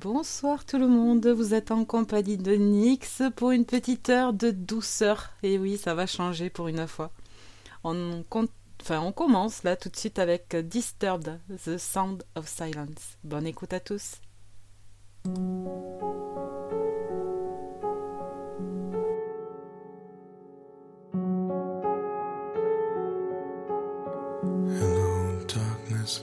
Bonsoir tout le monde, vous êtes en compagnie de Nix pour une petite heure de douceur. Et oui, ça va changer pour une fois. On, on commence là tout de suite avec Disturbed, The Sound of Silence. Bonne écoute à tous. Hello, darkness,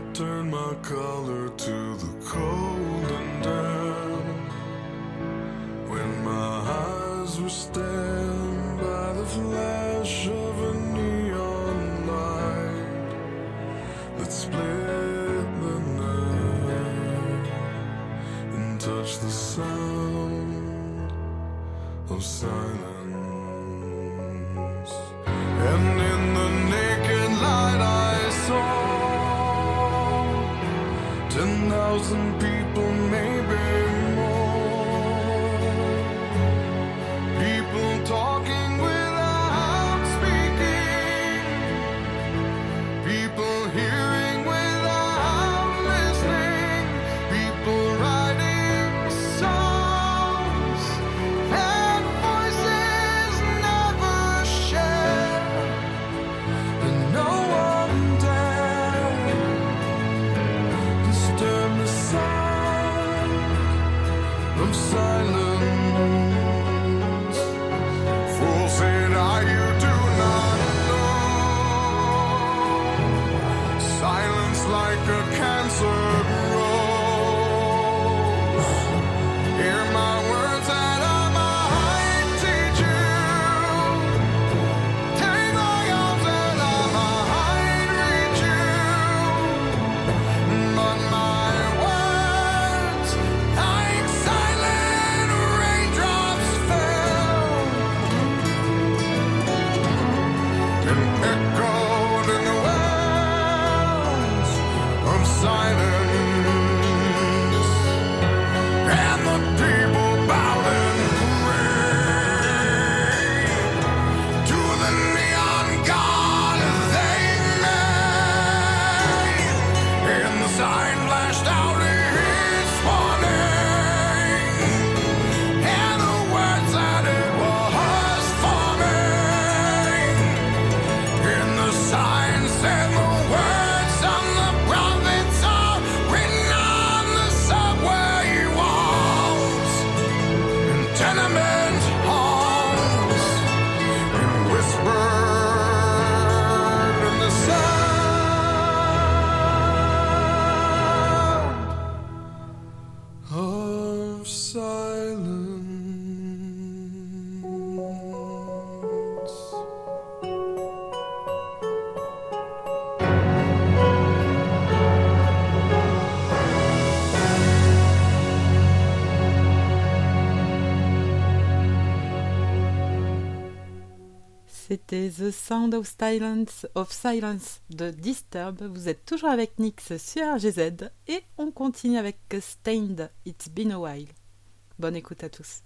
I turned my collar to the cold and damp. When my eyes were stained by the flash of a neon light that split the night and touched the sound of silence. The Sound of Silence, of Silence de Disturb. Vous êtes toujours avec Nix sur GZ et on continue avec Stained, It's Been a While. Bonne écoute à tous.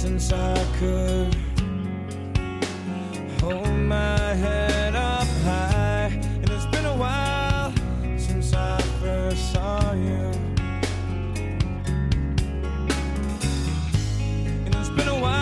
since I could hold my head up high. And it's been a while since I first saw you. And it's been a while.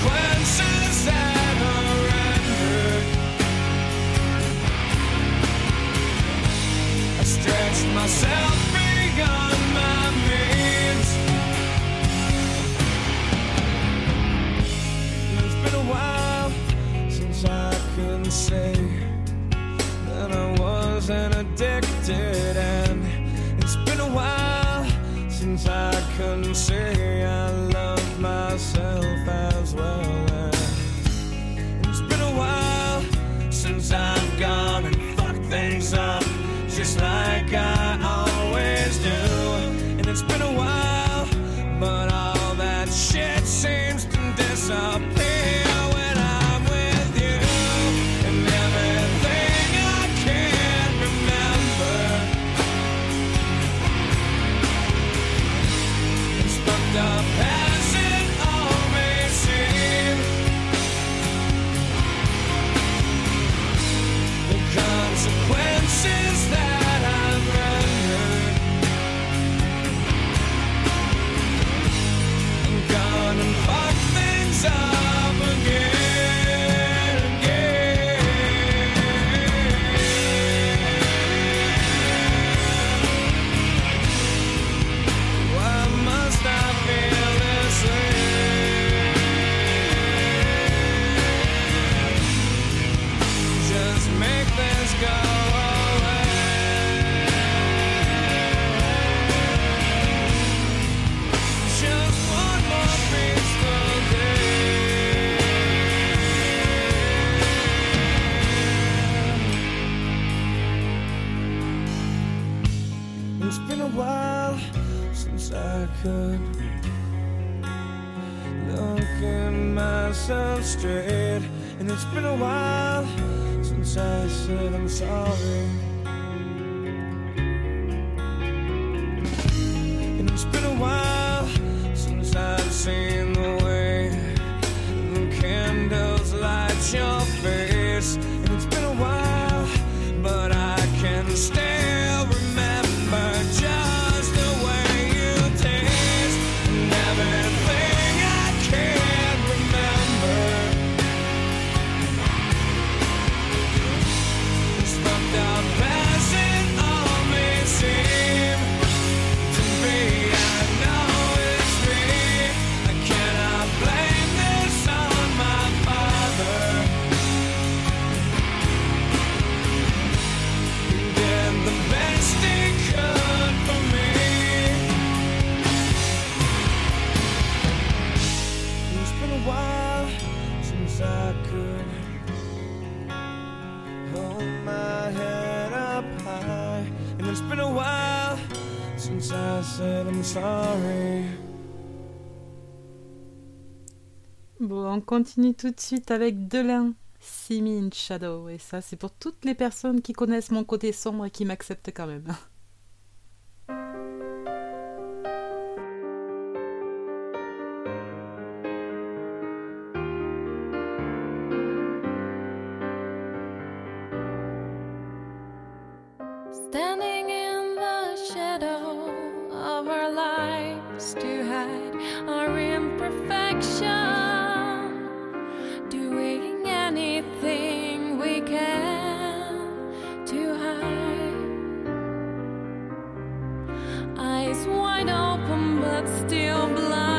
consequences. it's been a while since I could look at myself straight. And it's been a while since I said I'm sorry. Bon, on continue tout de suite avec Delin, See Shadow. Et ça, c'est pour toutes les personnes qui connaissent mon côté sombre et qui m'acceptent quand même. eyes wide open, but still blind.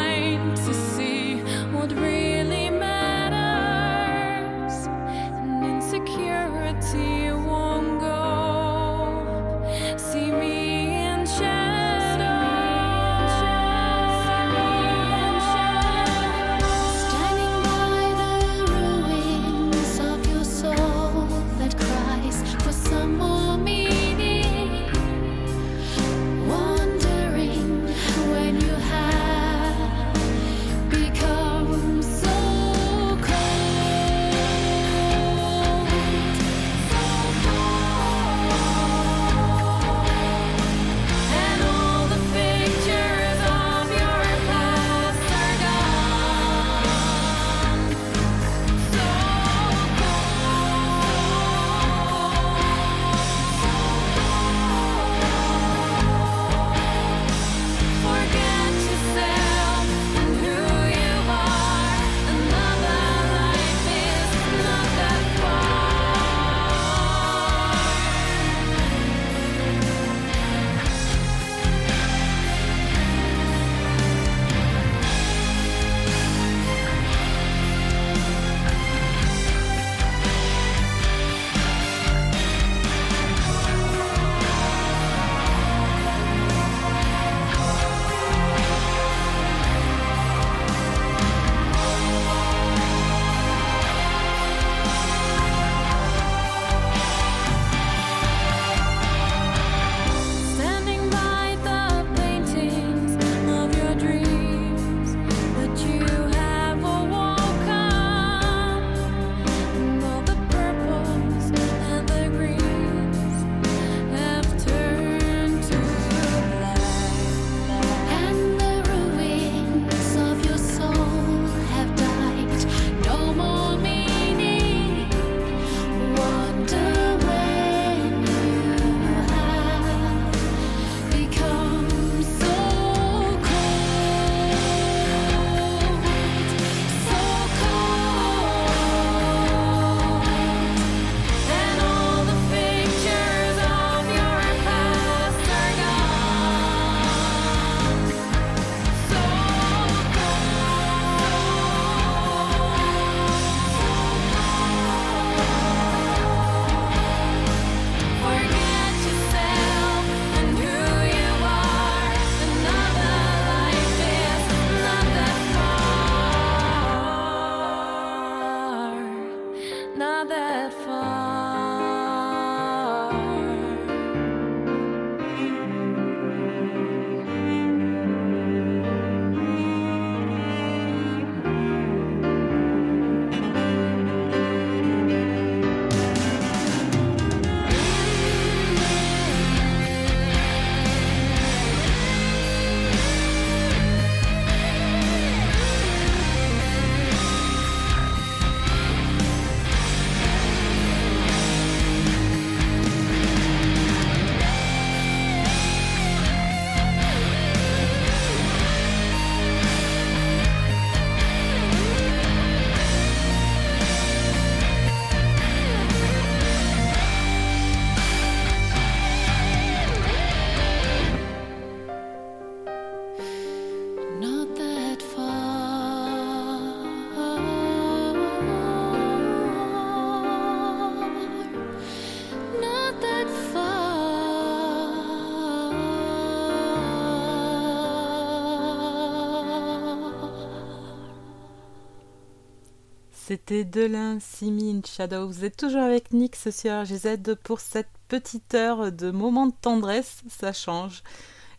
C'était Delin, Simi in Shadow. Vous êtes toujours avec Nix sur RGZ pour cette petite heure de moment de tendresse. Ça change.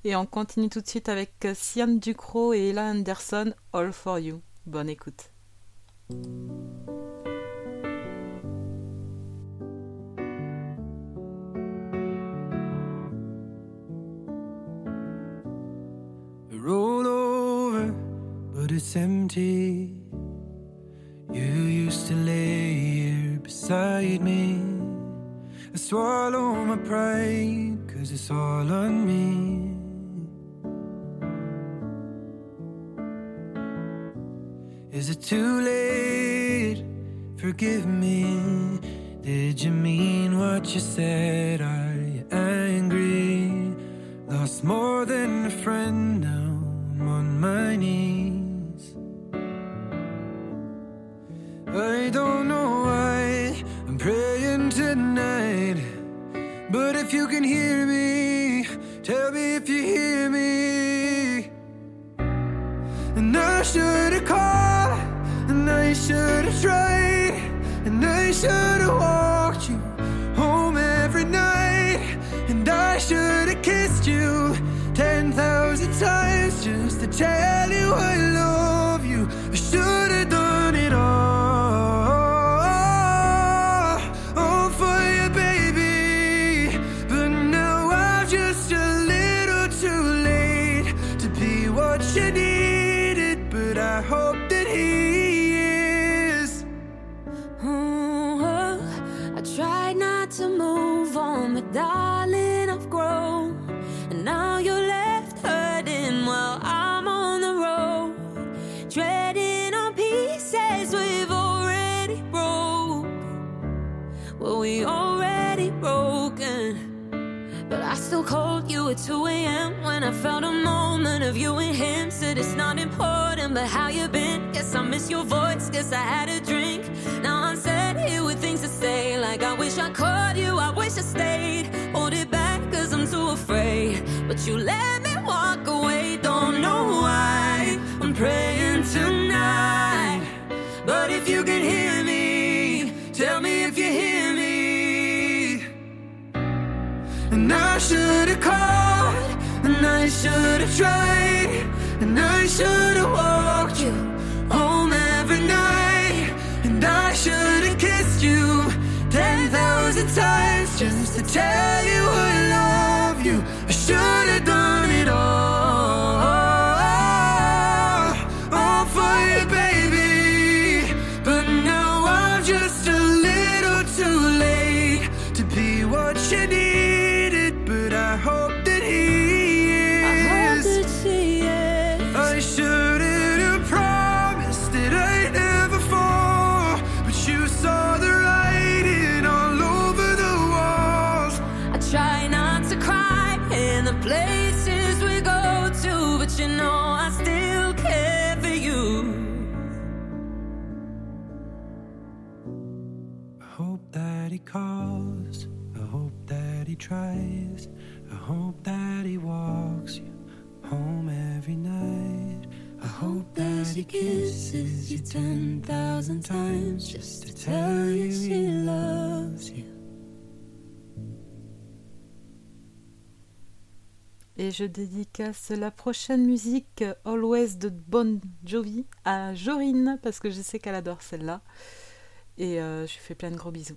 Et on continue tout de suite avec Sian Ducrot et Ella Anderson, All for You. Bonne écoute. roll over, but it's empty. You used to lay here beside me. I swallow my pride, cause it's all on me. Is it too late? Forgive me. Did you mean what you said? Are you angry? Lost more than a friend now. I'm on my knees. I don't know why I'm praying tonight. But if you can hear me, tell me if you hear me. And I should have called, and I should have tried, and I should have walked you home every night, and I should have kissed you ten thousand times just to tell you I love at 2 a.m. when I felt a moment of you and him. Said it's not important, but how you been? Guess I miss your voice, guess I had a drink. Now I'm sat here with things to say. Like I wish I called you, I wish I stayed. Hold it back, cause I'm too afraid. But you let me And I should have called, and I should have tried, and I should have walked you home every night, and I should have kissed you ten thousand times just to tell you I love you. I should tries. I hope that he walks you home every night. I hope that he kisses you ten thousand times just to tell you he loves you. Et je dédicace la prochaine musique Always de Bon Jovi à Jorine parce que je sais qu'elle adore celle-là. Et euh, je lui fais plein de gros bisous.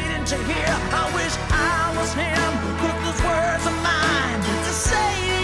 to hear, I wish I was him, but those words are mine to say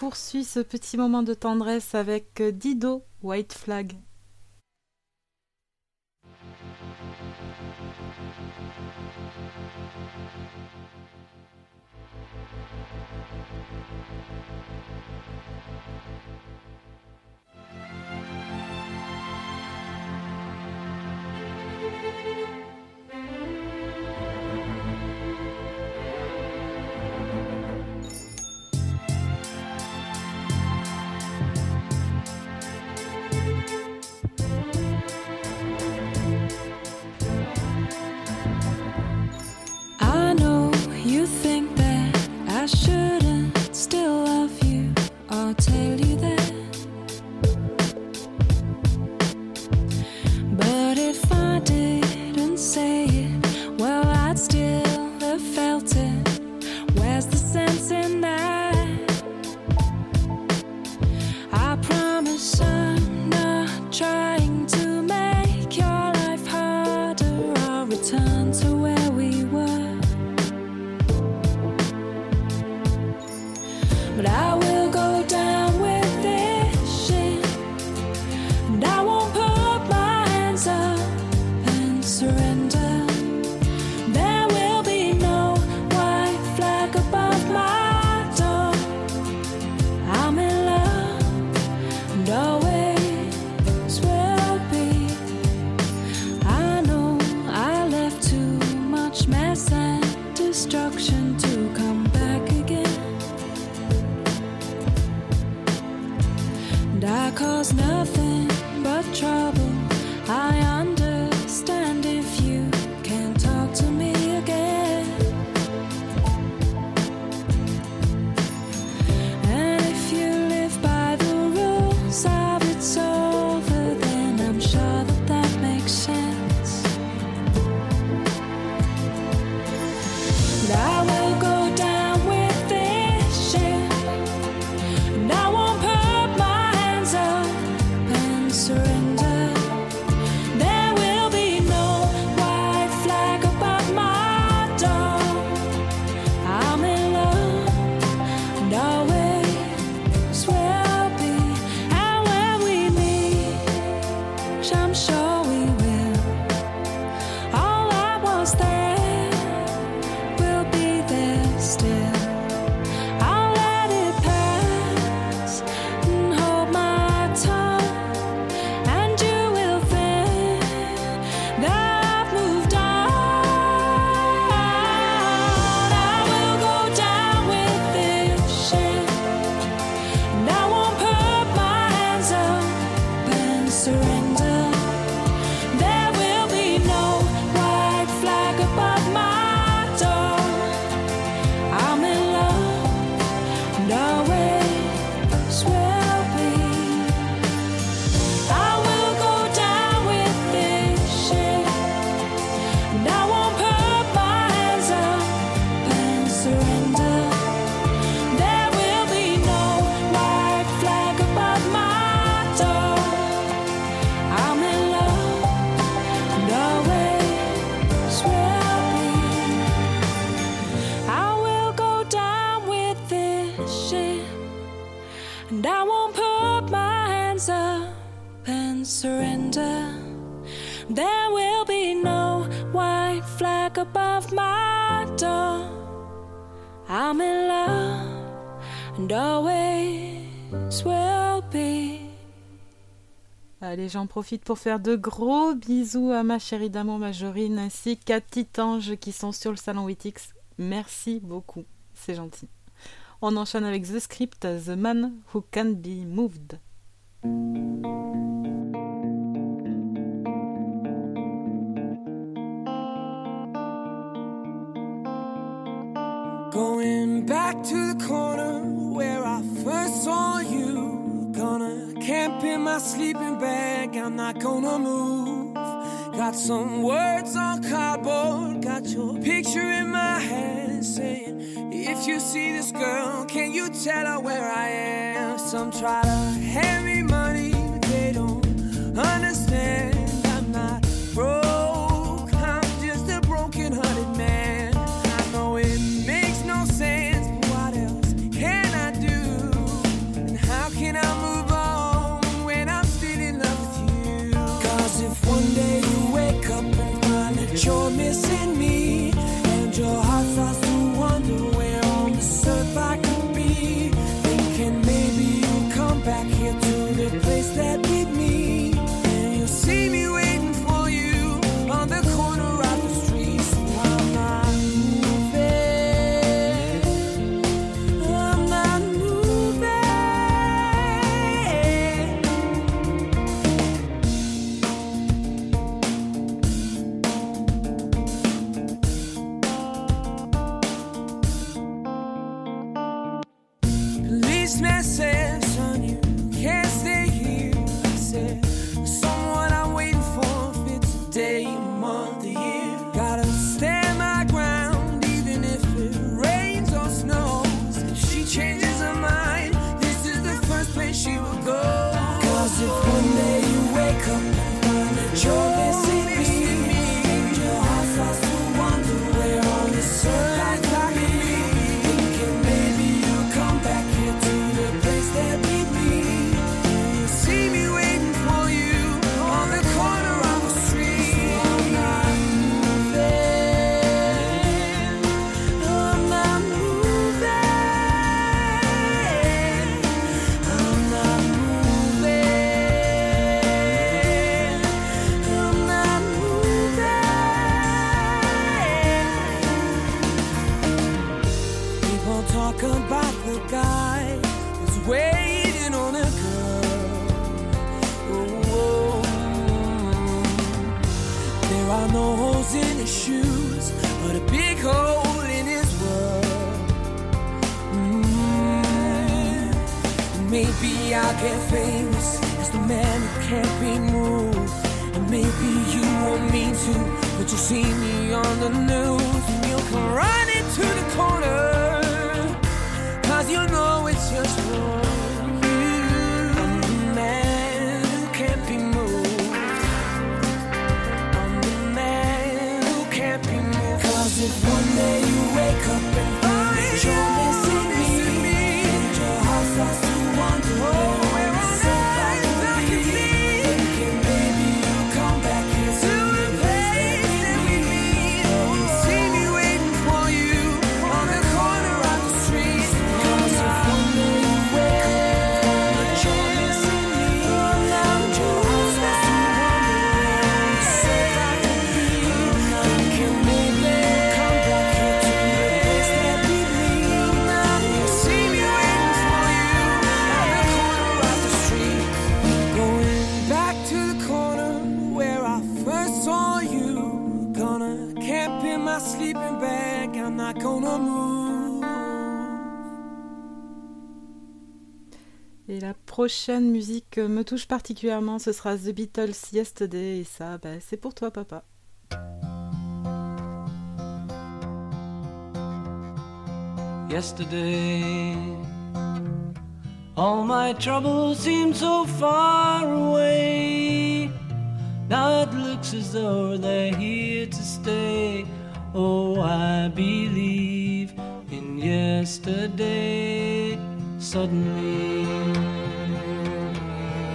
poursuit ce petit moment de tendresse avec Dido, White Flag. I'm sure. j'en profite pour faire de gros bisous à ma chérie Damo Majorine ainsi qu'à Titange qui sont sur le salon Witix. Merci beaucoup, c'est gentil. On enchaîne avec The Script, The Man Who Can Be Moved. Going back to the corner where I first saw you. gonna camp in my sleeping bag. I'm not gonna move. Got some words on cardboard. Got your picture in my hand saying, If you see this girl, can you tell her where I am? Some try to hand a guy who's waiting on a girl. Oh, there are no holes in his shoes, but a big hole in his world. Mm. Maybe I'll get famous as the man who can't be moved. And maybe you won't mean to, but you'll see me on the news and you'll come running to the corner. Prochaine musique me touche particulièrement, ce sera The Beatles Yesterday, et ça, c'est pour toi, papa. yesterday. All my troubles seem so far away. Now it looks as though they're here to stay. Oh, I believe in yesterday. Suddenly,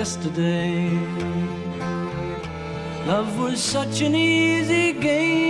yesterday. Love was such an easy game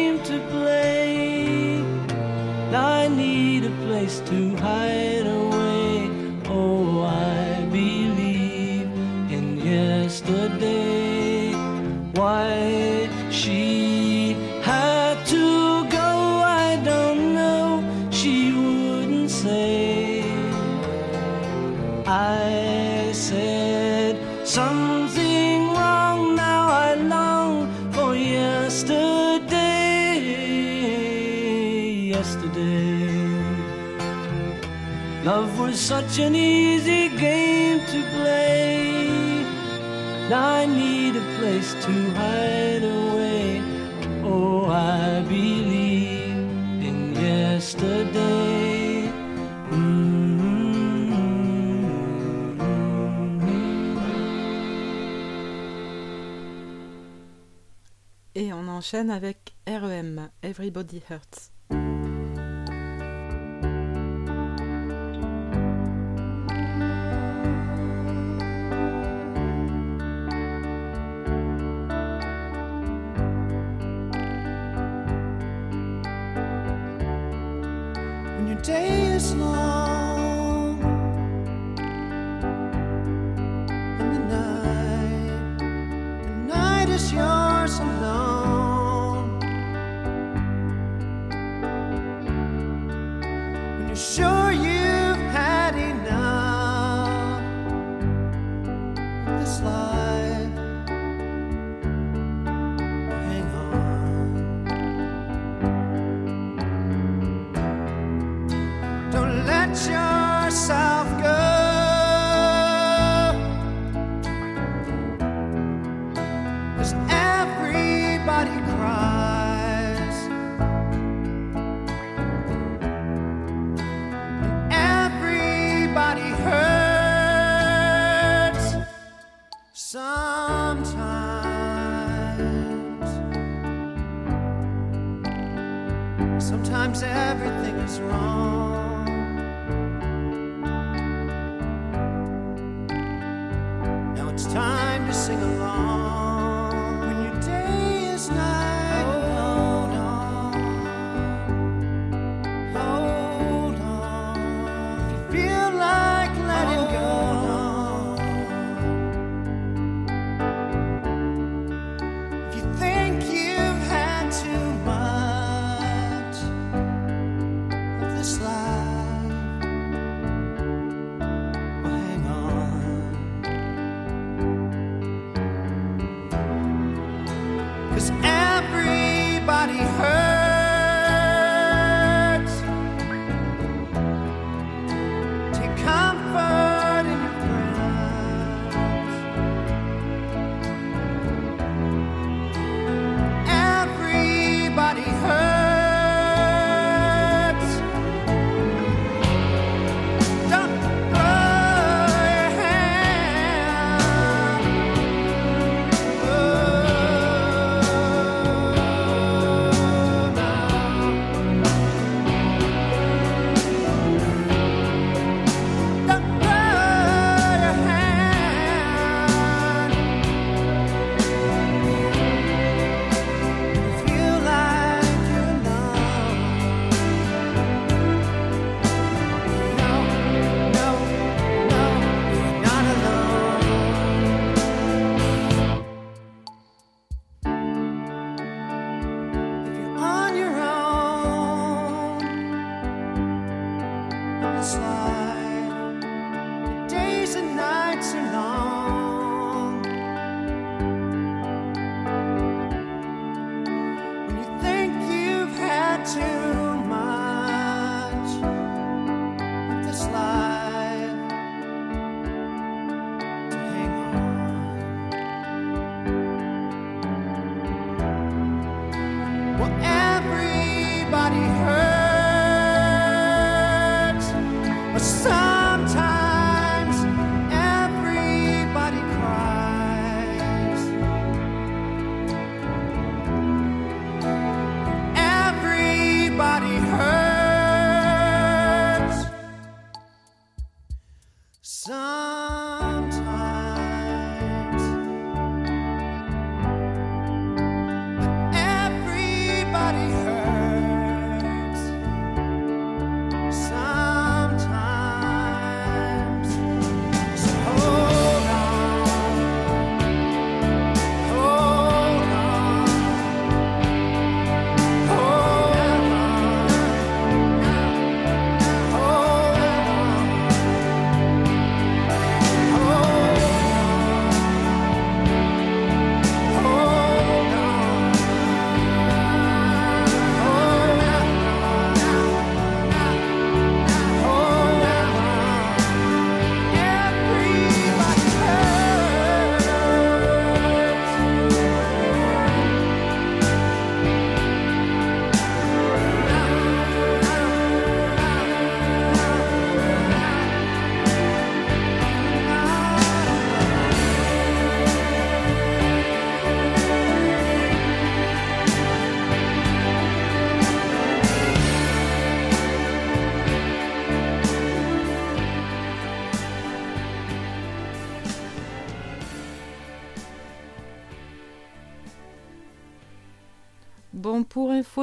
such an easy game to play. I need a place to hide away. Oh, I believe in yesterday. Et on enchaîne avec REM, Everybody Hurts. When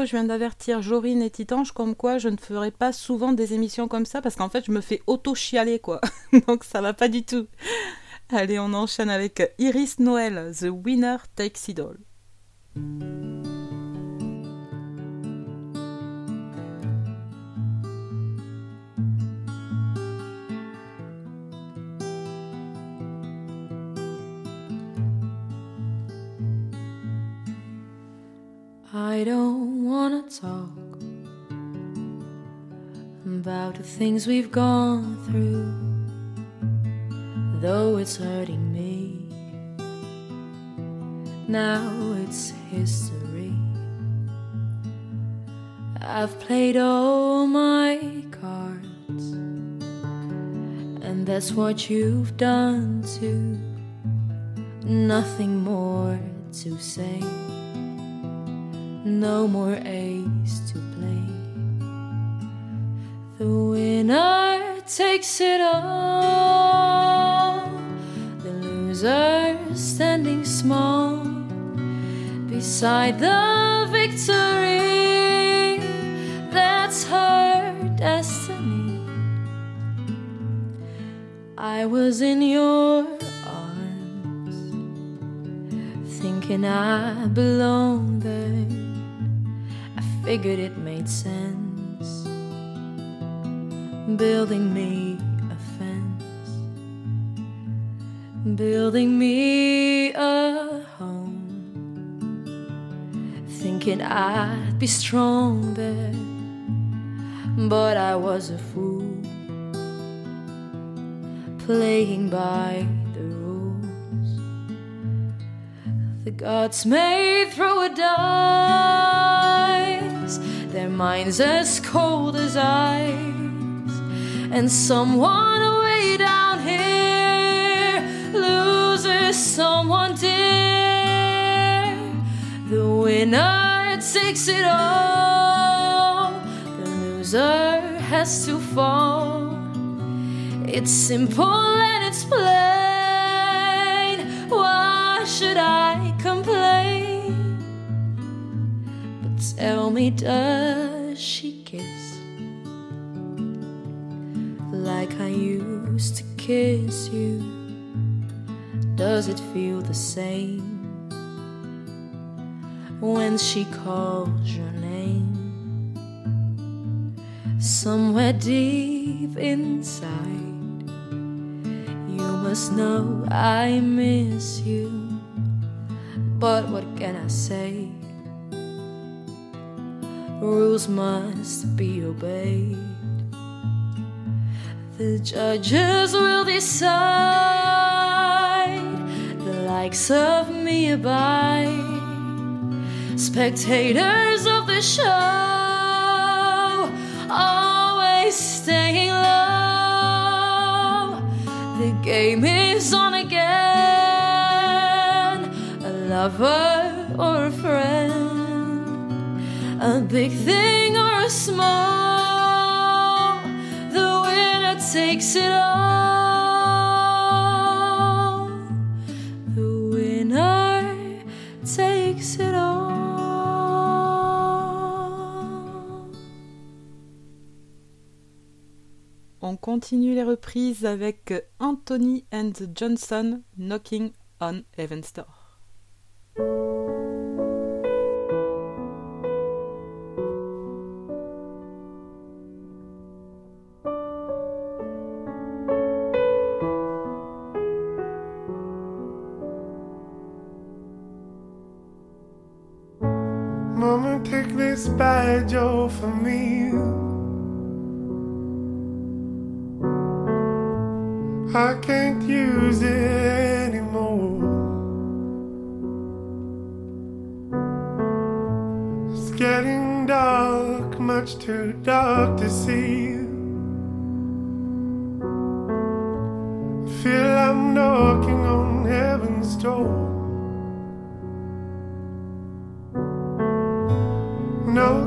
je viens d'avertir Jorine et Titange comme quoi je ne ferai pas souvent des émissions comme ça parce qu'en fait, je me fais auto-chialer, quoi. Donc ça va pas du tout. Allez, on enchaîne avec Iris Noël, The Winner Takes It All. I don't wanna talk about the things we've gone through, though it's hurting me. Now it's history. I've played all my cards, and that's what you've done too. Nothing more to say, no more ace to play. The winner takes it all, the loser standing small beside the victory. That's her destiny. I was in your arms, thinking I belonged there Figured it made sense, building me a fence, building me a home, thinking I'd be strong there. But I was a fool. Playing by the rules. The gods may throw a dice, their minds as cold as ice, and someone way down here loses someone dear. The winner takes it all, the loser has to fall. It's simple and it's plain. Why should I complain? Tell me, does she kiss like I used to kiss you? Does it feel the same when she calls your name? Somewhere deep inside, you must know I miss you. But what can I say? Rules must be obeyed. The judges will decide. The likes of me abide. Spectators of the show, always staying low. The game is on again. A lover or a friend, a big thing or a small. The winner takes it all. The winner takes it all. On continue les reprises avec Anthony and Johnson Knocking on Heaven's Door. Badge for me. I can't use it anymore. It's getting dark, much too dark to see. Feel I'm knocking on heaven's door. Knock,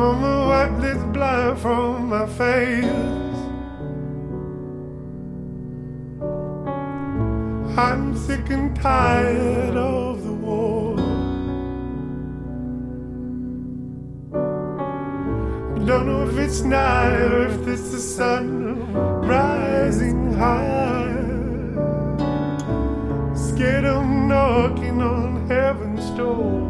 Mama, wipe this blood from my face. I'm sick and tired of the war. Don't know if it's night or if it's the sun rising high. Scared of knocking on heaven's door.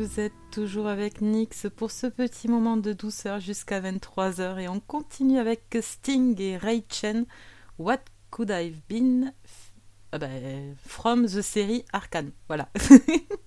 Vous êtes toujours avec Nix pour ce petit moment de douceur jusqu'à 23h et on continue avec Sting et Ray Chen. What could I've been Ah ben, from the série Arcane. Voilà.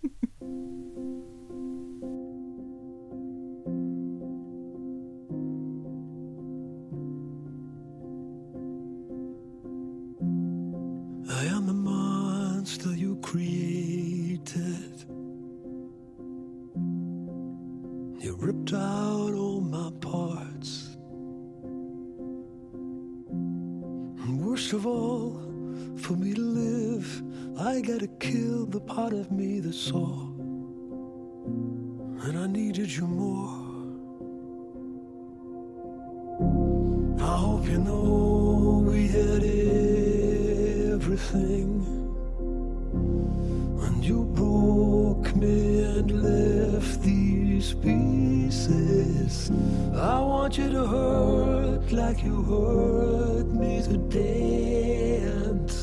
want you to hurt like you hurt me today. And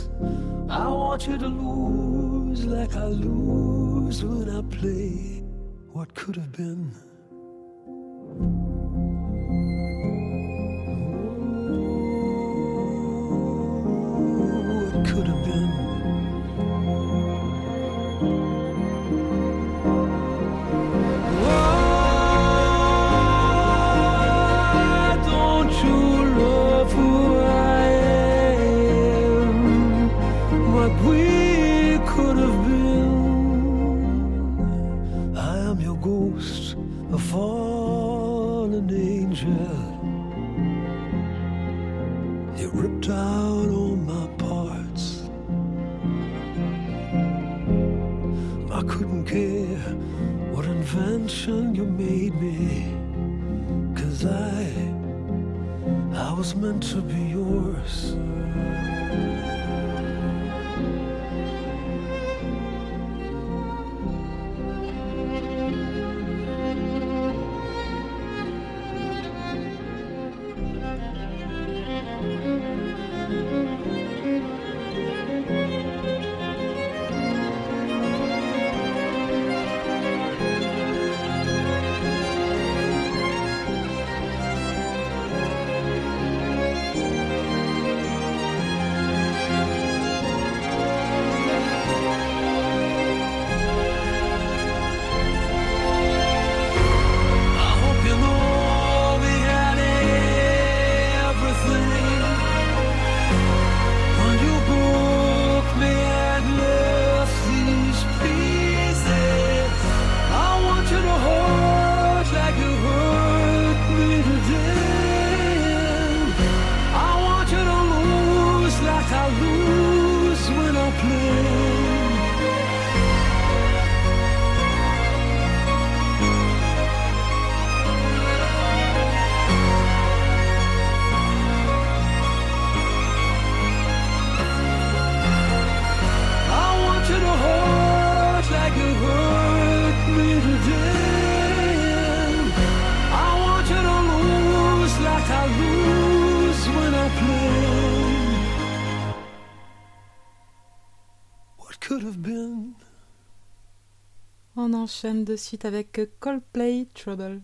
I want you to lose like I lose when I play what could have been. On enchaîne de suite avec Coldplay Trouble.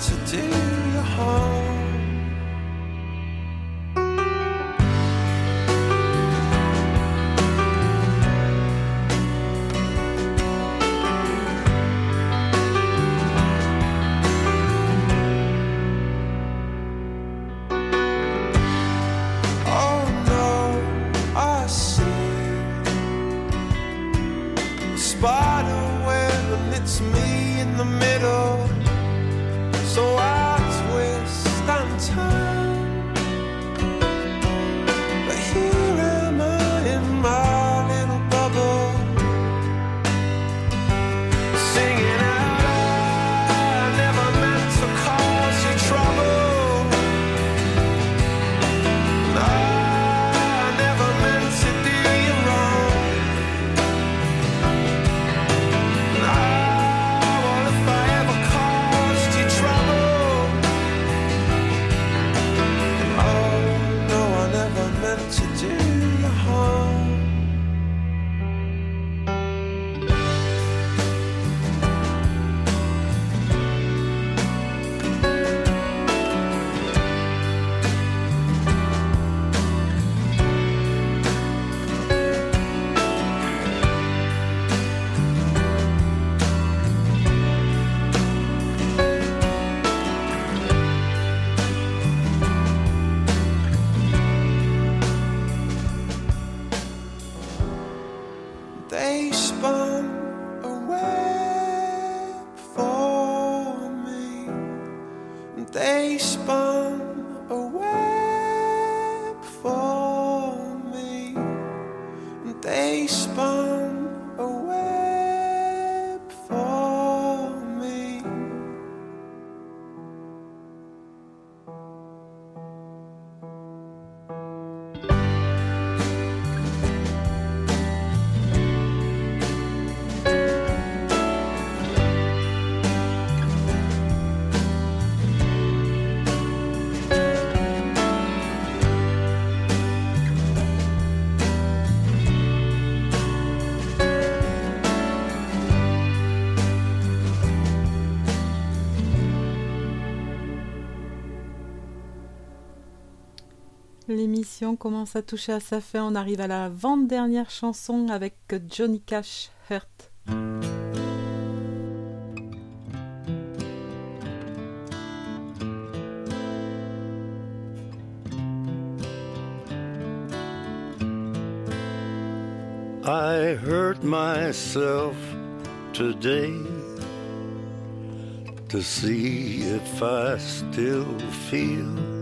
to do your home. L'émission commence à toucher à sa fin. On arrive à la 20 dernière chanson avec Johnny Cash, Hurt. I hurt myself today to see if I still feel.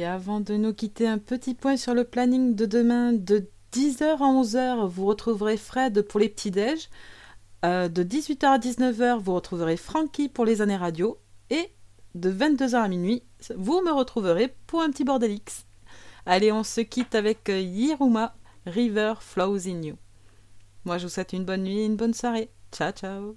Et avant de nous quitter, un petit point sur le planning de demain. De 10h à 11h, vous retrouverez Fred pour les petits-déj. Euh, de 18h à 19h, vous retrouverez Frankie pour les années radio. Et de 22h à minuit, vous me retrouverez pour un petit bordelix. Allez, on se quitte avec euh, Yiruma, River Flows in You. Moi, je vous souhaite une bonne nuit et une bonne soirée. Ciao, ciao